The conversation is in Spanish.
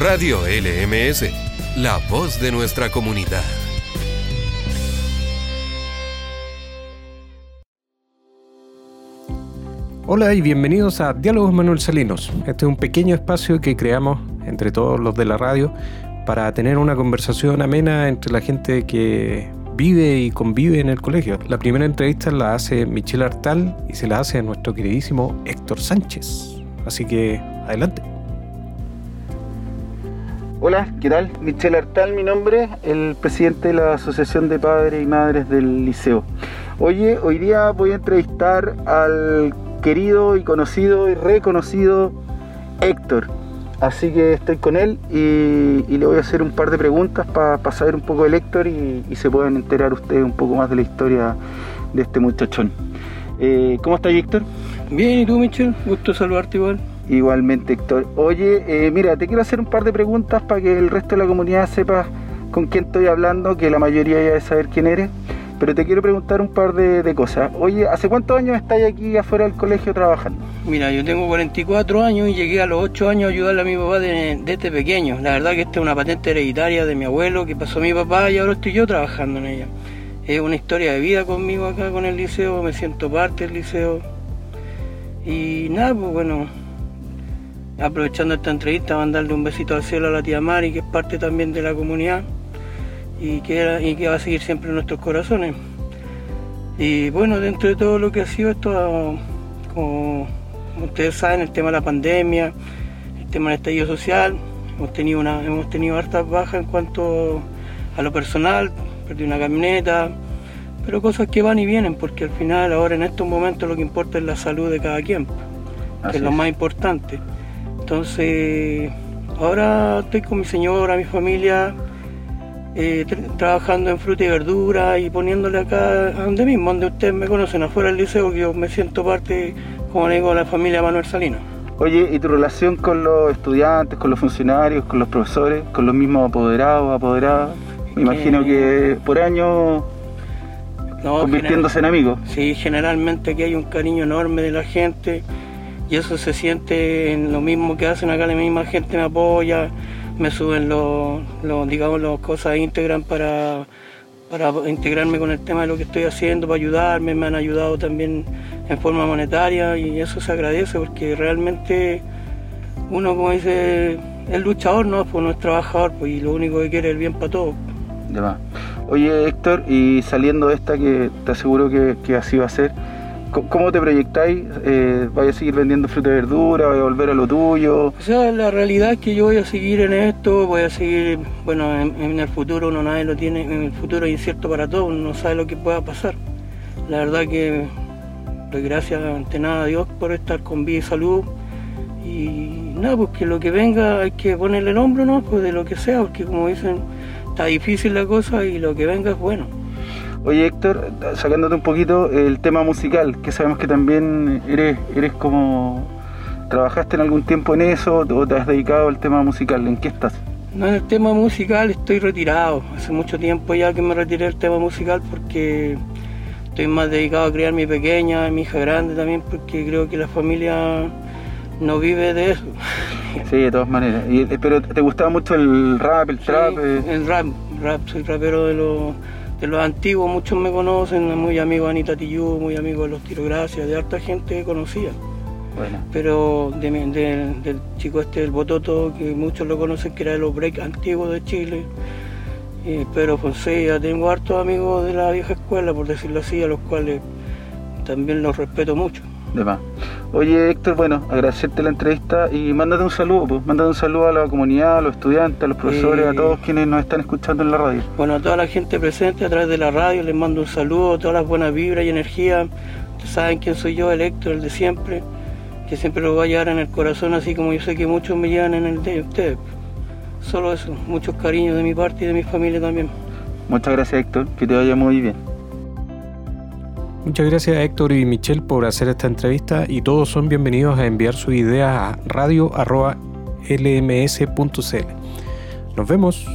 Radio LMS, la voz de nuestra comunidad. Hola y bienvenidos a Diálogos Manuel Salinos. Este es un pequeño espacio que creamos entre todos los de la radio para tener una conversación amena entre la gente que vive y convive en el colegio. La primera entrevista la hace Michelle Artal y se la hace a nuestro queridísimo Héctor Sánchez. Así que adelante. Hola, ¿qué tal? Michelle Artal, mi nombre, el presidente de la Asociación de Padres y Madres del Liceo. Oye, hoy día voy a entrevistar al querido y conocido y reconocido Héctor. Así que estoy con él y, le voy a hacer un par de preguntas para saber un poco del Héctor y, se puedan enterar ustedes un poco más de la historia de este muchachón. Eh, ¿Cómo estás, Héctor? Bien, ¿y tú, Michelle? Gusto saludarte igual. Igualmente, Héctor. Oye, eh, mira, te quiero hacer un par de preguntas para que el resto de la comunidad sepa con quién estoy hablando, que la mayoría ya debe saber quién eres. Pero te quiero preguntar un par de, cosas. Oye, ¿hace cuántos años estás aquí afuera del colegio trabajando? Mira, yo tengo 44 años y llegué a los 8 años a ayudarle a mi papá desde este pequeño. La verdad que esta es una patente hereditaria de mi abuelo que pasó mi papá y ahora estoy yo trabajando en ella. Es una historia de vida conmigo acá con el liceo, me siento parte del liceo. Y nada, pues bueno, aprovechando esta entrevista, mandarle un besito al cielo a la tía Mari, que es parte también de la comunidad y que, y que va a seguir siempre en nuestros corazones. Y bueno, dentro de todo lo que ha sido esto, como ustedes saben, el tema de la pandemia, el tema del estallido social, hemos tenido, una, hemos tenido hartas bajas en cuanto a lo personal, perdí una camioneta, pero cosas que van y vienen, porque al final ahora en estos momentos lo que importa es la salud de cada quien, que es lo más importante. Entonces, ahora estoy con mi señora, mi familia, eh, trabajando en fruta y verdura y poniéndole acá, donde mismo, donde ustedes me conocen, afuera del liceo, que yo me siento parte, como le digo, de la familia Manuel Salino. Oye, ¿y tu relación con los estudiantes, con los funcionarios, con los profesores, con los mismos apoderados, apoderadas? Me imagino que por año convirtiéndose en amigos. Sí, generalmente aquí hay un cariño enorme de la gente y eso se siente en lo mismo que hacen acá, la misma gente me apoya, me suben los, digamos, las cosas Instagram para, para integrarme con el tema de lo que estoy haciendo, para ayudarme, me han ayudado también en forma monetaria y eso se agradece porque realmente uno, como dice, es luchador, ¿no? Pues no es trabajador pues, y lo único que quiere es el bien para todos. Oye Héctor, y saliendo de esta que te aseguro que, que así va a ser, ¿Cómo te proyectáis? Eh, ¿Vais a seguir vendiendo fruta y verdura? ¿Vais a volver a lo tuyo? O sea, la realidad es que yo voy a seguir en esto, voy a seguir, bueno, en, el futuro uno nadie lo tiene, en el futuro es incierto para todos, uno no sabe lo que pueda pasar. La verdad que doy gracias ante nada a Dios por estar con vida y salud y nada, pues que lo que venga hay que ponerle el hombro, ¿no? Pues de lo que sea, porque como dicen, está difícil la cosa y lo que venga es bueno. Oye Héctor, sacándote un poquito el tema musical, que sabemos que también eres, eres como... ¿Trabajaste en algún tiempo en eso o te has dedicado al tema musical? ¿En qué estás? No, en el tema musical estoy retirado. Hace mucho tiempo ya que me retiré del tema musical porque estoy más dedicado a criar a mi pequeña, a mi hija grande también, porque creo que la familia no vive de eso. Sí, de todas maneras. Eh, pero ¿te gustaba mucho el rap, el trap? Eh? El rap, rap, soy rapero de los de los antiguos, muchos me conocen, muy amigo de Anita Tillú, muy amigo de los Tirogracias, de harta gente que conocía. Bueno. Pero del chico este, el Bototo, que muchos lo conocen, que era de los break antiguos de Chile. pero Fonseca, tengo hartos amigos de la vieja escuela, por decirlo así, a los cuales también los respeto mucho. De más. Oye Héctor, bueno, agradecerte la entrevista y mándate un saludo, pues, mándate un saludo a la comunidad, a los estudiantes, a los profesores, a todos quienes nos están escuchando en la radio. Bueno, a toda la gente presente a través de la radio les mando un saludo, todas las buenas vibras y energía. Ustedes saben quién soy yo, el Héctor, el de siempre, que siempre lo voy a llevar en el corazón, así como yo sé que muchos me llevan en el de ustedes. Solo eso, muchos cariños de mi parte y de mi familia también. Muchas gracias Héctor, que te vaya muy bien. Muchas gracias a Héctor y Michelle por hacer esta entrevista y todos son bienvenidos a enviar sus ideas a radio.lms.cl. Nos vemos.